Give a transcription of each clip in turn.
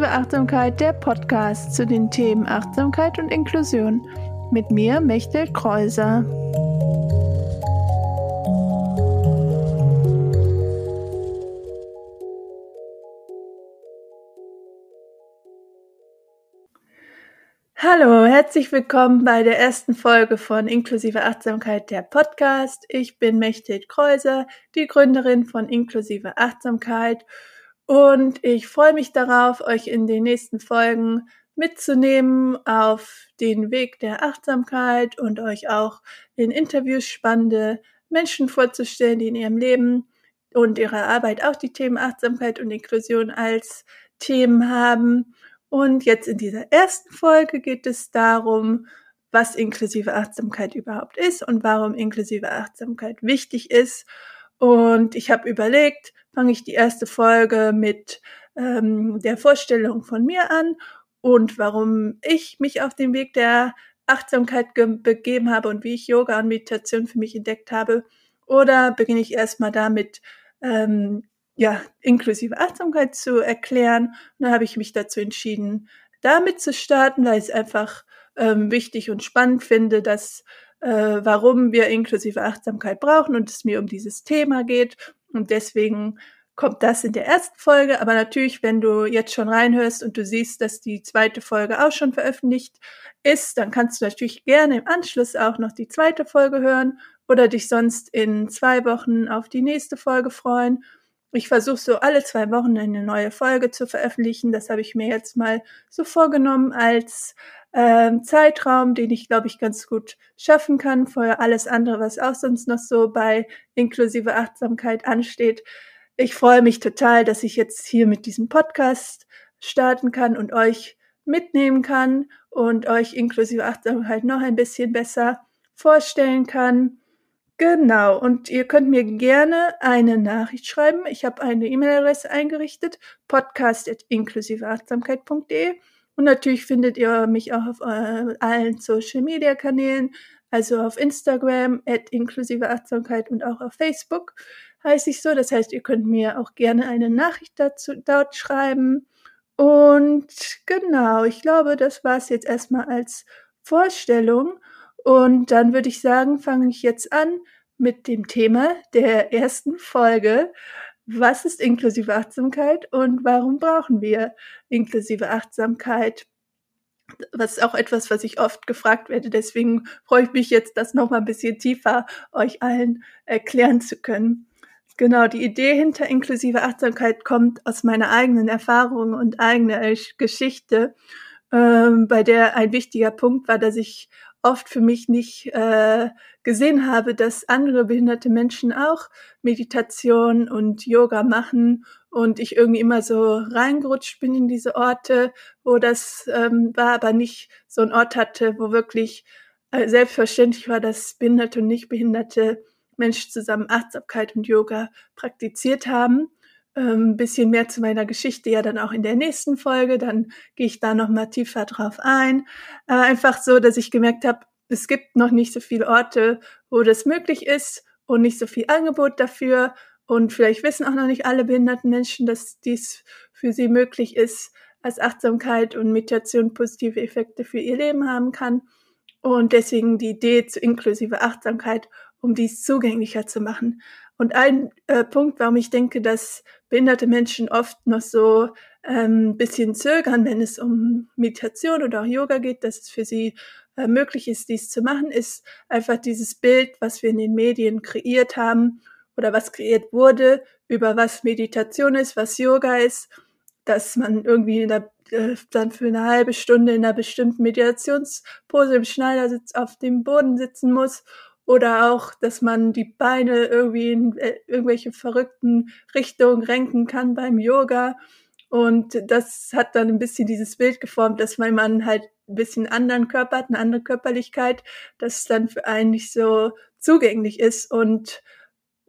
Inklusive Achtsamkeit, der Podcast zu den Themen Achtsamkeit und Inklusion. Mit mir, Mechtel Kreuser. Hallo, herzlich willkommen bei der ersten Folge von Inklusive Achtsamkeit, der Podcast. Ich bin Mechthild Kreuser, die Gründerin von Inklusive Achtsamkeit und ich freue mich darauf, euch in den nächsten Folgen mitzunehmen auf den Weg der Achtsamkeit und euch auch in Interviews spannende Menschen vorzustellen, die in ihrem Leben und ihrer Arbeit auch die Themen Achtsamkeit und Inklusion als Themen haben. Und jetzt in dieser ersten Folge geht es darum, was inklusive Achtsamkeit überhaupt ist und warum inklusive Achtsamkeit wichtig ist. Und ich habe überlegt, fange ich die erste Folge mit ähm, der Vorstellung von mir an und warum ich mich auf den Weg der Achtsamkeit begeben habe und wie ich Yoga und Meditation für mich entdeckt habe. Oder beginne ich erstmal damit, ähm, ja, inklusive Achtsamkeit zu erklären. Und dann habe ich mich dazu entschieden, damit zu starten, weil ich es einfach ähm, wichtig und spannend finde, dass äh, warum wir inklusive Achtsamkeit brauchen und es mir um dieses Thema geht und deswegen kommt das in der ersten Folge. Aber natürlich, wenn du jetzt schon reinhörst und du siehst, dass die zweite Folge auch schon veröffentlicht ist, dann kannst du natürlich gerne im Anschluss auch noch die zweite Folge hören oder dich sonst in zwei Wochen auf die nächste Folge freuen. Ich versuche so alle zwei Wochen eine neue Folge zu veröffentlichen. Das habe ich mir jetzt mal so vorgenommen als ähm, Zeitraum, den ich, glaube ich, ganz gut schaffen kann für alles andere, was auch sonst noch so bei inklusive Achtsamkeit ansteht. Ich freue mich total, dass ich jetzt hier mit diesem Podcast starten kann und euch mitnehmen kann und euch inklusive Achtsamkeit noch ein bisschen besser vorstellen kann. Genau, und ihr könnt mir gerne eine Nachricht schreiben. Ich habe eine E-Mail-Adresse eingerichtet, podcast.inklusiveachtsamkeit.de und natürlich findet ihr mich auch auf äh, allen Social-Media-Kanälen, also auf Instagram, at inklusive und auch auf Facebook heiße ich so. Das heißt, ihr könnt mir auch gerne eine Nachricht dazu dort schreiben. Und genau, ich glaube, das war es jetzt erstmal als Vorstellung. Und dann würde ich sagen, fange ich jetzt an mit dem Thema der ersten Folge was ist inklusive Achtsamkeit und warum brauchen wir inklusive Achtsamkeit? Was ist auch etwas, was ich oft gefragt werde. Deswegen freue ich mich jetzt, das nochmal ein bisschen tiefer euch allen erklären zu können. Genau, die Idee hinter inklusive Achtsamkeit kommt aus meiner eigenen Erfahrung und eigener Geschichte, ähm, bei der ein wichtiger Punkt war, dass ich oft für mich nicht äh, gesehen habe, dass andere behinderte Menschen auch Meditation und Yoga machen und ich irgendwie immer so reingerutscht bin in diese Orte, wo das ähm, war, aber nicht so ein Ort hatte, wo wirklich äh, selbstverständlich war, dass behinderte und nicht behinderte Menschen zusammen Achtsamkeit und Yoga praktiziert haben. Ähm, bisschen mehr zu meiner Geschichte ja dann auch in der nächsten Folge. Dann gehe ich da noch mal tiefer drauf ein. Äh, einfach so, dass ich gemerkt habe, es gibt noch nicht so viele Orte, wo das möglich ist und nicht so viel Angebot dafür. Und vielleicht wissen auch noch nicht alle behinderten Menschen, dass dies für sie möglich ist, als Achtsamkeit und Meditation positive Effekte für ihr Leben haben kann. Und deswegen die Idee zu inklusive Achtsamkeit, um dies zugänglicher zu machen. Und ein äh, Punkt, warum ich denke, dass behinderte Menschen oft noch so ähm, bisschen zögern, wenn es um Meditation oder auch Yoga geht, dass es für sie äh, möglich ist, dies zu machen, ist einfach dieses Bild, was wir in den Medien kreiert haben oder was kreiert wurde, über was Meditation ist, was Yoga ist, dass man irgendwie der, äh, dann für eine halbe Stunde in einer bestimmten Meditationspose im Schneidersitz auf dem Boden sitzen muss oder auch, dass man die Beine irgendwie in äh, irgendwelche verrückten Richtungen renken kann beim Yoga. Und das hat dann ein bisschen dieses Bild geformt, dass mein Mann halt ein bisschen anderen Körper hat, eine andere Körperlichkeit, dass es dann für einen nicht so zugänglich ist. Und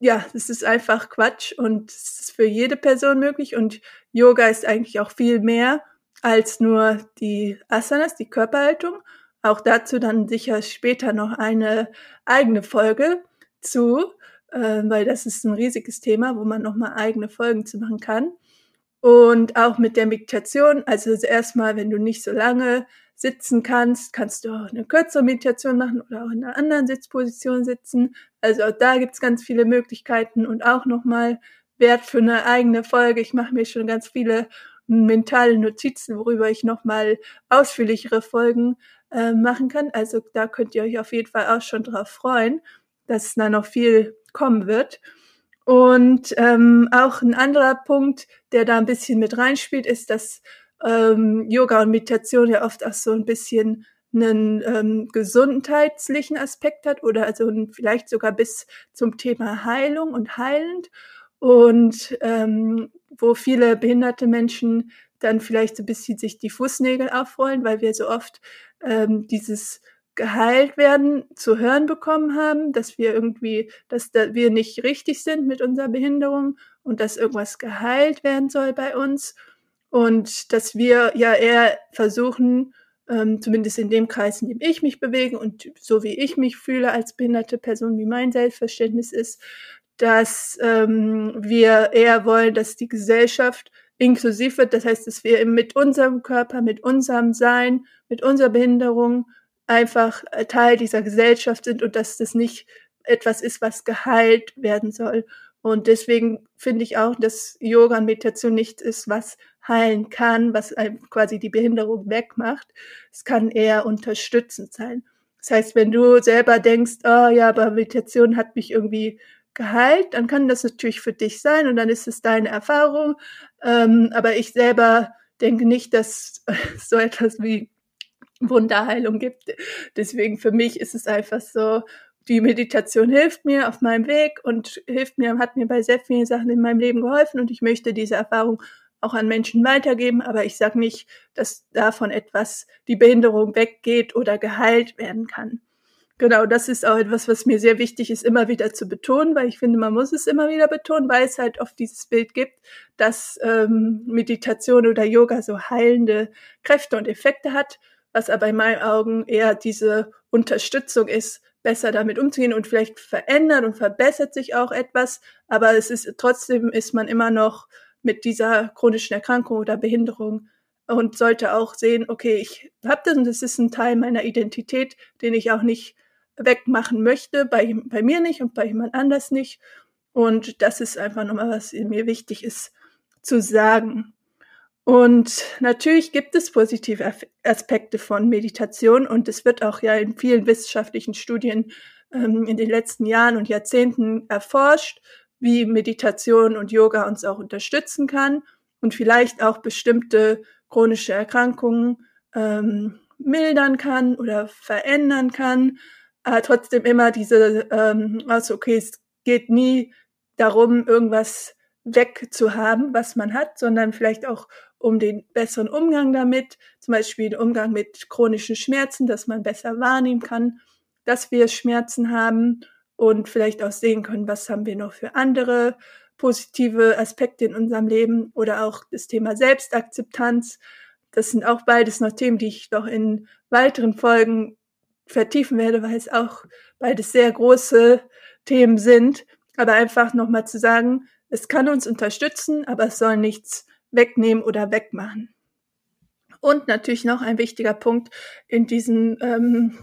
ja, es ist einfach Quatsch und es ist für jede Person möglich. Und Yoga ist eigentlich auch viel mehr als nur die Asanas, die Körperhaltung, auch dazu dann sicher später noch eine eigene Folge zu, äh, weil das ist ein riesiges Thema, wo man nochmal eigene Folgen zu machen kann. Und auch mit der Meditation, also erstmal, wenn du nicht so lange sitzen kannst, kannst du auch eine kürzere Meditation machen oder auch in einer anderen Sitzposition sitzen. Also auch da gibt's ganz viele Möglichkeiten und auch nochmal Wert für eine eigene Folge. Ich mache mir schon ganz viele mentale Notizen, worüber ich nochmal ausführlichere Folgen äh, machen kann. Also da könnt ihr euch auf jeden Fall auch schon drauf freuen, dass da noch viel kommen wird. Und ähm, auch ein anderer Punkt, der da ein bisschen mit reinspielt, ist, dass ähm, Yoga und Meditation ja oft auch so ein bisschen einen ähm, gesundheitlichen Aspekt hat oder also vielleicht sogar bis zum Thema Heilung und heilend und ähm, wo viele behinderte Menschen dann vielleicht so ein bisschen sich die Fußnägel aufrollen, weil wir so oft ähm, dieses geheilt werden zu hören bekommen haben, dass wir irgendwie, dass da wir nicht richtig sind mit unserer Behinderung und dass irgendwas geheilt werden soll bei uns. Und dass wir ja eher versuchen, ähm, zumindest in dem Kreis, in dem ich mich bewege und so wie ich mich fühle als behinderte Person, wie mein Selbstverständnis ist, dass ähm, wir eher wollen, dass die Gesellschaft inklusiv wird. Das heißt, dass wir mit unserem Körper, mit unserem Sein, mit unserer Behinderung einfach Teil dieser Gesellschaft sind und dass das nicht etwas ist, was geheilt werden soll. Und deswegen finde ich auch, dass Yoga und Meditation nichts ist, was heilen kann, was quasi die Behinderung wegmacht. Es kann eher unterstützend sein. Das heißt, wenn du selber denkst, oh ja, aber Meditation hat mich irgendwie geheilt, dann kann das natürlich für dich sein und dann ist es deine Erfahrung. Ähm, aber ich selber denke nicht, dass so etwas wie Wunderheilung gibt. Deswegen für mich ist es einfach so, die Meditation hilft mir auf meinem Weg und hilft mir, hat mir bei sehr vielen Sachen in meinem Leben geholfen und ich möchte diese Erfahrung auch an Menschen weitergeben, aber ich sage nicht, dass davon etwas die Behinderung weggeht oder geheilt werden kann. Genau, das ist auch etwas, was mir sehr wichtig ist, immer wieder zu betonen, weil ich finde, man muss es immer wieder betonen, weil es halt oft dieses Bild gibt, dass ähm, Meditation oder Yoga so heilende Kräfte und Effekte hat, was aber in meinen Augen eher diese Unterstützung ist, besser damit umzugehen und vielleicht verändert und verbessert sich auch etwas, aber es ist trotzdem ist man immer noch mit dieser chronischen Erkrankung oder Behinderung und sollte auch sehen, okay, ich habe das und das ist ein Teil meiner Identität, den ich auch nicht wegmachen möchte, bei, bei mir nicht und bei jemand anders nicht. Und das ist einfach nochmal, was mir wichtig ist zu sagen. Und natürlich gibt es positive Aspekte von Meditation und es wird auch ja in vielen wissenschaftlichen Studien ähm, in den letzten Jahren und Jahrzehnten erforscht, wie Meditation und Yoga uns auch unterstützen kann und vielleicht auch bestimmte chronische Erkrankungen ähm, mildern kann oder verändern kann. Aber trotzdem immer diese, ähm, also okay, es geht nie darum, irgendwas wegzuhaben, was man hat, sondern vielleicht auch um den besseren Umgang damit, zum Beispiel den Umgang mit chronischen Schmerzen, dass man besser wahrnehmen kann, dass wir Schmerzen haben und vielleicht auch sehen können, was haben wir noch für andere positive Aspekte in unserem Leben oder auch das Thema Selbstakzeptanz. Das sind auch beides noch Themen, die ich noch in weiteren Folgen vertiefen werde, weil es auch beides sehr große Themen sind. Aber einfach nochmal zu sagen, es kann uns unterstützen, aber es soll nichts wegnehmen oder wegmachen. Und natürlich noch ein wichtiger Punkt in diesen ähm,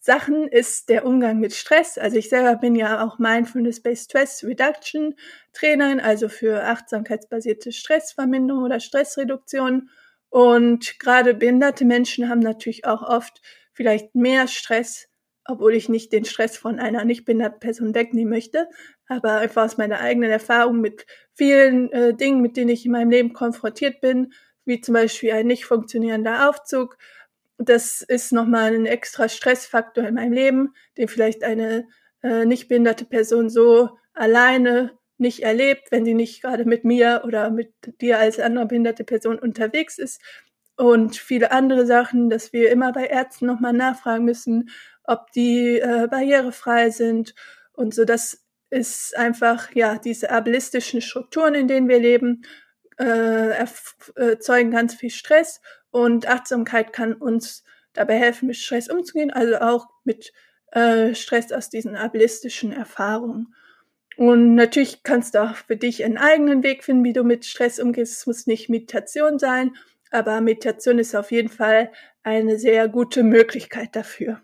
Sachen ist der Umgang mit Stress. Also ich selber bin ja auch Mindfulness-Based Stress Reduction Trainerin, also für achtsamkeitsbasierte Stressverminderung oder Stressreduktion. Und gerade behinderte Menschen haben natürlich auch oft vielleicht mehr Stress, obwohl ich nicht den Stress von einer nicht behinderten Person wegnehmen möchte, aber einfach aus meiner eigenen Erfahrung mit vielen äh, Dingen, mit denen ich in meinem Leben konfrontiert bin, wie zum Beispiel ein nicht funktionierender Aufzug. Das ist nochmal ein extra Stressfaktor in meinem Leben, den vielleicht eine äh, nicht behinderte Person so alleine nicht erlebt, wenn sie nicht gerade mit mir oder mit dir als andere behinderte Person unterwegs ist. Und viele andere Sachen, dass wir immer bei Ärzten nochmal nachfragen müssen, ob die äh, barrierefrei sind und so. Das ist einfach, ja, diese ableistischen Strukturen, in denen wir leben, äh, erzeugen ganz viel Stress und Achtsamkeit kann uns dabei helfen, mit Stress umzugehen, also auch mit äh, Stress aus diesen ableistischen Erfahrungen. Und natürlich kannst du auch für dich einen eigenen Weg finden, wie du mit Stress umgehst. Es muss nicht Meditation sein, aber Meditation ist auf jeden Fall eine sehr gute Möglichkeit dafür.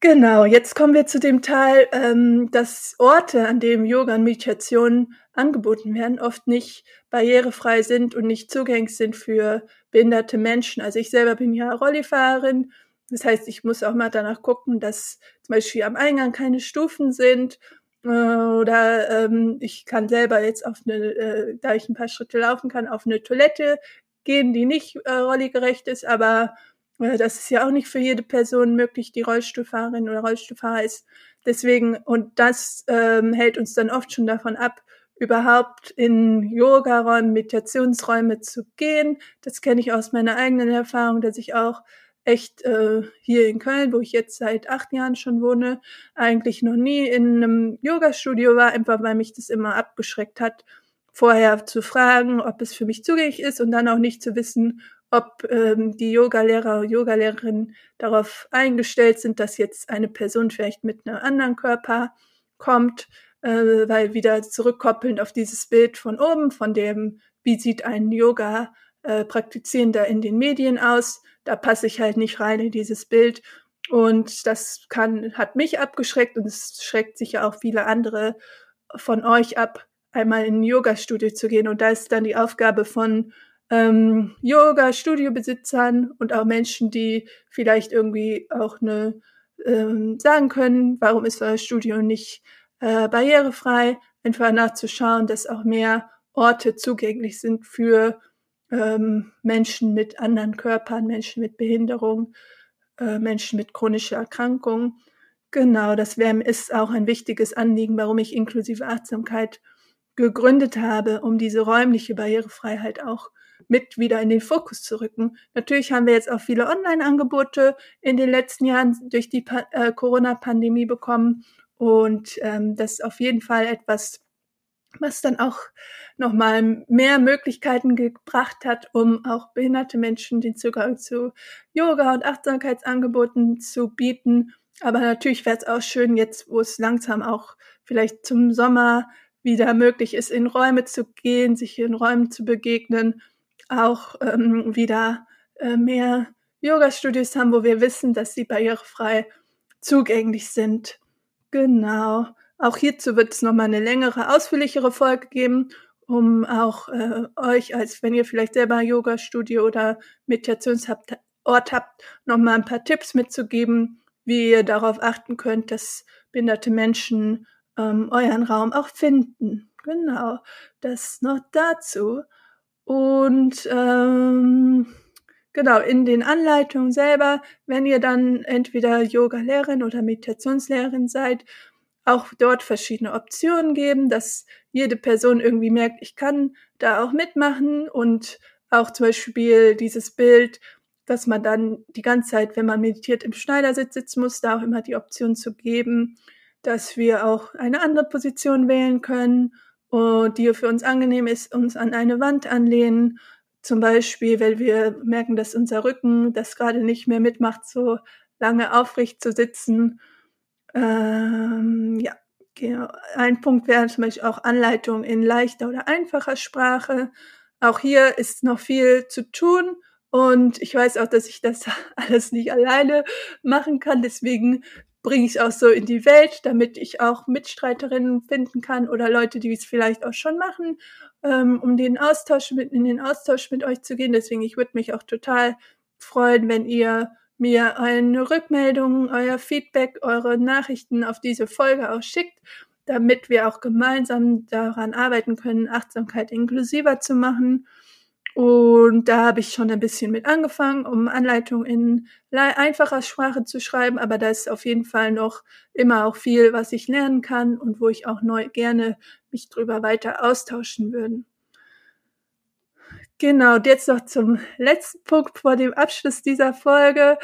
Genau, jetzt kommen wir zu dem Teil, ähm, dass Orte, an denen Yoga und Meditation angeboten werden, oft nicht barrierefrei sind und nicht zugänglich sind für behinderte Menschen. Also ich selber bin ja Rollifahrerin. Das heißt, ich muss auch mal danach gucken, dass zum Beispiel am Eingang keine Stufen sind oder ähm, ich kann selber jetzt auf eine, äh, da ich ein paar Schritte laufen kann, auf eine Toilette gehen, die nicht äh, rolligerecht ist, aber äh, das ist ja auch nicht für jede Person möglich, die Rollstuhlfahrerin oder Rollstuhlfahrer ist. Deswegen, und das ähm, hält uns dann oft schon davon ab, überhaupt in Yoga-Räume, Meditationsräume zu gehen. Das kenne ich aus meiner eigenen Erfahrung, dass ich auch echt äh, hier in Köln, wo ich jetzt seit acht Jahren schon wohne, eigentlich noch nie in einem Yoga-Studio war, einfach weil mich das immer abgeschreckt hat, vorher zu fragen, ob es für mich zugänglich ist und dann auch nicht zu wissen, ob ähm, die Yogalehrer, Yogalehrerinnen darauf eingestellt sind, dass jetzt eine Person vielleicht mit einem anderen Körper kommt, äh, weil wieder zurückkoppelnd auf dieses Bild von oben, von dem, wie sieht ein Yoga äh, Praktizierender in den Medien aus, da passe ich halt nicht rein in dieses Bild. Und das kann, hat mich abgeschreckt und es schreckt sicher auch viele andere von euch ab, einmal in ein Yoga-Studio zu gehen. Und da ist dann die Aufgabe von ähm, Yoga-Studiobesitzern und auch Menschen, die vielleicht irgendwie auch eine ähm, sagen können, warum ist euer Studio nicht äh, barrierefrei, einfach nachzuschauen, dass auch mehr Orte zugänglich sind für ähm, Menschen mit anderen Körpern, Menschen mit Behinderung, äh, Menschen mit chronischer Erkrankung. Genau, das wär, ist auch ein wichtiges Anliegen, warum ich inklusive Achtsamkeit gegründet habe, um diese räumliche Barrierefreiheit auch mit wieder in den Fokus zu rücken. Natürlich haben wir jetzt auch viele Online-Angebote in den letzten Jahren durch die äh, Corona-Pandemie bekommen und ähm, das ist auf jeden Fall etwas, was dann auch nochmal mehr Möglichkeiten gebracht hat, um auch behinderte Menschen den Zugang zu Yoga und Achtsamkeitsangeboten zu bieten. Aber natürlich wäre es auch schön, jetzt, wo es langsam auch vielleicht zum Sommer wieder möglich ist, in Räume zu gehen, sich in Räumen zu begegnen, auch ähm, wieder äh, mehr Yoga-Studios haben, wo wir wissen, dass sie barrierefrei zugänglich sind. Genau. Auch hierzu wird es nochmal eine längere, ausführlichere Folge geben, um auch äh, euch, als wenn ihr vielleicht selber Yoga-Studio oder Meditationsort habt, nochmal ein paar Tipps mitzugeben, wie ihr darauf achten könnt, dass behinderte Menschen ähm, euren Raum auch finden. Genau, das noch dazu. Und ähm, genau, in den Anleitungen selber, wenn ihr dann entweder Yoga-Lehrerin oder Meditationslehrerin seid, auch dort verschiedene Optionen geben, dass jede Person irgendwie merkt, ich kann da auch mitmachen und auch zum Beispiel dieses Bild, dass man dann die ganze Zeit, wenn man meditiert, im Schneidersitz sitzen muss, da auch immer die Option zu geben, dass wir auch eine andere Position wählen können, und die für uns angenehm ist, uns an eine Wand anlehnen. Zum Beispiel, weil wir merken, dass unser Rücken das gerade nicht mehr mitmacht, so lange aufrecht zu sitzen ähm, ja, genau. Ein Punkt wäre zum Beispiel auch Anleitung in leichter oder einfacher Sprache. Auch hier ist noch viel zu tun. Und ich weiß auch, dass ich das alles nicht alleine machen kann. Deswegen bringe ich es auch so in die Welt, damit ich auch Mitstreiterinnen finden kann oder Leute, die es vielleicht auch schon machen, ähm, um den Austausch mit, in den Austausch mit euch zu gehen. Deswegen, ich würde mich auch total freuen, wenn ihr mir eine Rückmeldung, euer Feedback, eure Nachrichten auf diese Folge auch schickt, damit wir auch gemeinsam daran arbeiten können, Achtsamkeit inklusiver zu machen. Und da habe ich schon ein bisschen mit angefangen, um Anleitungen in einfacher Sprache zu schreiben, aber da ist auf jeden Fall noch immer auch viel, was ich lernen kann und wo ich auch neu gerne mich drüber weiter austauschen würden. Genau, und jetzt noch zum letzten Punkt vor dem Abschluss dieser Folge.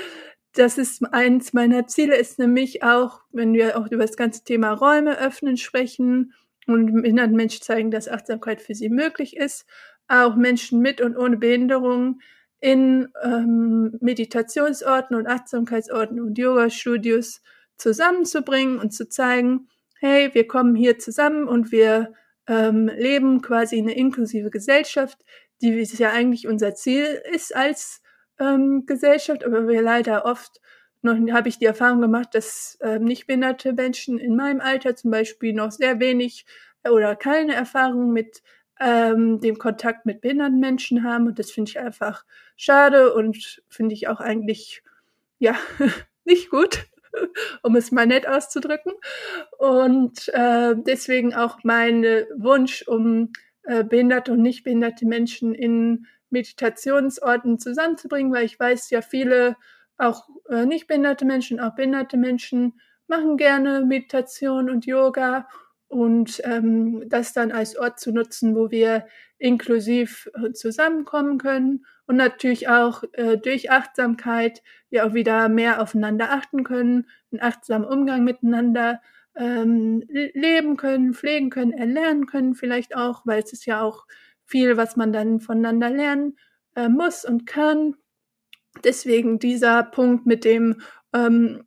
Das ist eins meiner Ziele, ist nämlich auch, wenn wir auch über das ganze Thema Räume öffnen sprechen und behinderten Menschen zeigen, dass Achtsamkeit für sie möglich ist, auch Menschen mit und ohne Behinderung in ähm, Meditationsorten und Achtsamkeitsorten und Yoga-Studios zusammenzubringen und zu zeigen, hey, wir kommen hier zusammen und wir ähm, leben quasi eine inklusive Gesellschaft, die es ja eigentlich unser Ziel ist als ähm, Gesellschaft, aber wir leider oft noch habe ich die Erfahrung gemacht, dass äh, nicht behinderte Menschen in meinem Alter zum Beispiel noch sehr wenig oder keine Erfahrung mit ähm, dem Kontakt mit behinderten Menschen haben. Und das finde ich einfach schade und finde ich auch eigentlich, ja, nicht gut, um es mal nett auszudrücken. Und äh, deswegen auch mein Wunsch, um äh, behinderte und nicht behinderte Menschen in Meditationsorten zusammenzubringen, weil ich weiß ja, viele auch äh, nicht behinderte Menschen, auch behinderte Menschen machen gerne Meditation und Yoga und ähm, das dann als Ort zu nutzen, wo wir inklusiv äh, zusammenkommen können und natürlich auch äh, durch Achtsamkeit ja auch wieder mehr aufeinander achten können, einen achtsamen Umgang miteinander ähm, leben können, pflegen können, erlernen können vielleicht auch, weil es ist ja auch viel, was man dann voneinander lernen äh, muss und kann. Deswegen dieser Punkt mit dem ähm,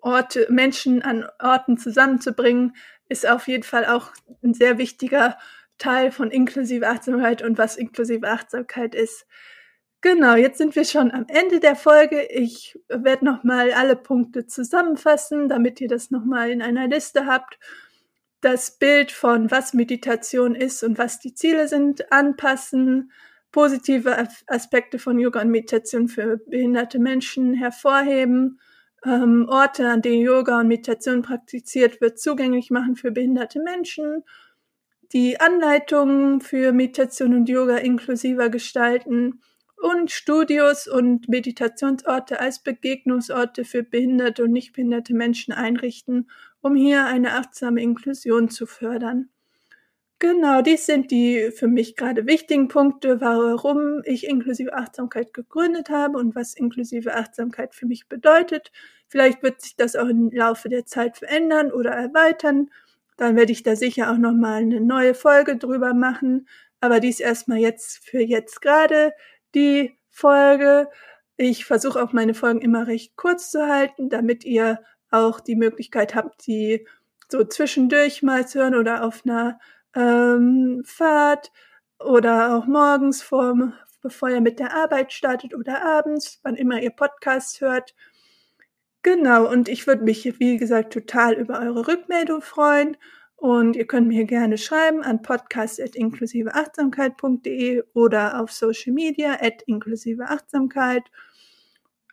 Orte, Menschen an Orten zusammenzubringen, ist auf jeden Fall auch ein sehr wichtiger Teil von inklusive Achtsamkeit und was inklusive Achtsamkeit ist. Genau, jetzt sind wir schon am Ende der Folge. Ich werde nochmal alle Punkte zusammenfassen, damit ihr das nochmal in einer Liste habt. Das Bild von was Meditation ist und was die Ziele sind, anpassen, positive Aspekte von Yoga und Meditation für behinderte Menschen hervorheben, ähm, Orte, an denen Yoga und Meditation praktiziert wird, zugänglich machen für behinderte Menschen, die Anleitungen für Meditation und Yoga inklusiver gestalten und Studios und Meditationsorte als Begegnungsorte für behinderte und nicht behinderte Menschen einrichten, um hier eine achtsame Inklusion zu fördern. Genau, dies sind die für mich gerade wichtigen Punkte, warum ich inklusive Achtsamkeit gegründet habe und was inklusive Achtsamkeit für mich bedeutet. Vielleicht wird sich das auch im Laufe der Zeit verändern oder erweitern. Dann werde ich da sicher auch nochmal eine neue Folge drüber machen. Aber dies erstmal jetzt für jetzt gerade die Folge. Ich versuche auch meine Folgen immer recht kurz zu halten, damit ihr auch die Möglichkeit habt, die so zwischendurch mal zu hören oder auf einer ähm, Fahrt oder auch morgens, vor, bevor ihr mit der Arbeit startet oder abends, wann immer ihr Podcast hört. Genau, und ich würde mich, wie gesagt, total über eure Rückmeldung freuen. Und ihr könnt mir gerne schreiben an podcast.inklusiveachtsamkeit.de oder auf Social Media at inklusiveachtsamkeit.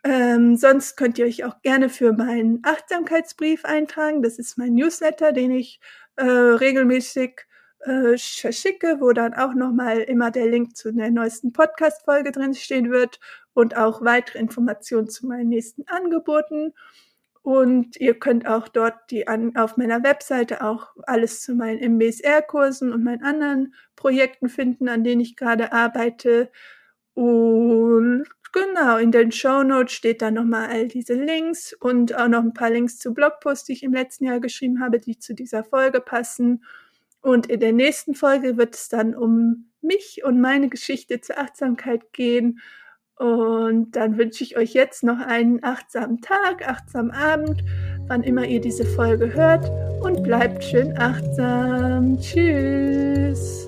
Ähm, sonst könnt ihr euch auch gerne für meinen Achtsamkeitsbrief eintragen. Das ist mein Newsletter, den ich äh, regelmäßig äh, verschicke, wo dann auch nochmal immer der Link zu der neuesten Podcast-Folge drin stehen wird und auch weitere Informationen zu meinen nächsten Angeboten. Und ihr könnt auch dort die an, auf meiner Webseite auch alles zu meinen MBSR-Kursen und meinen anderen Projekten finden, an denen ich gerade arbeite. Und genau, in den Show Notes steht dann nochmal all diese Links und auch noch ein paar Links zu Blogposts, die ich im letzten Jahr geschrieben habe, die zu dieser Folge passen. Und in der nächsten Folge wird es dann um mich und meine Geschichte zur Achtsamkeit gehen. Und dann wünsche ich euch jetzt noch einen achtsamen Tag, achtsamen Abend, wann immer ihr diese Folge hört. Und bleibt schön achtsam. Tschüss.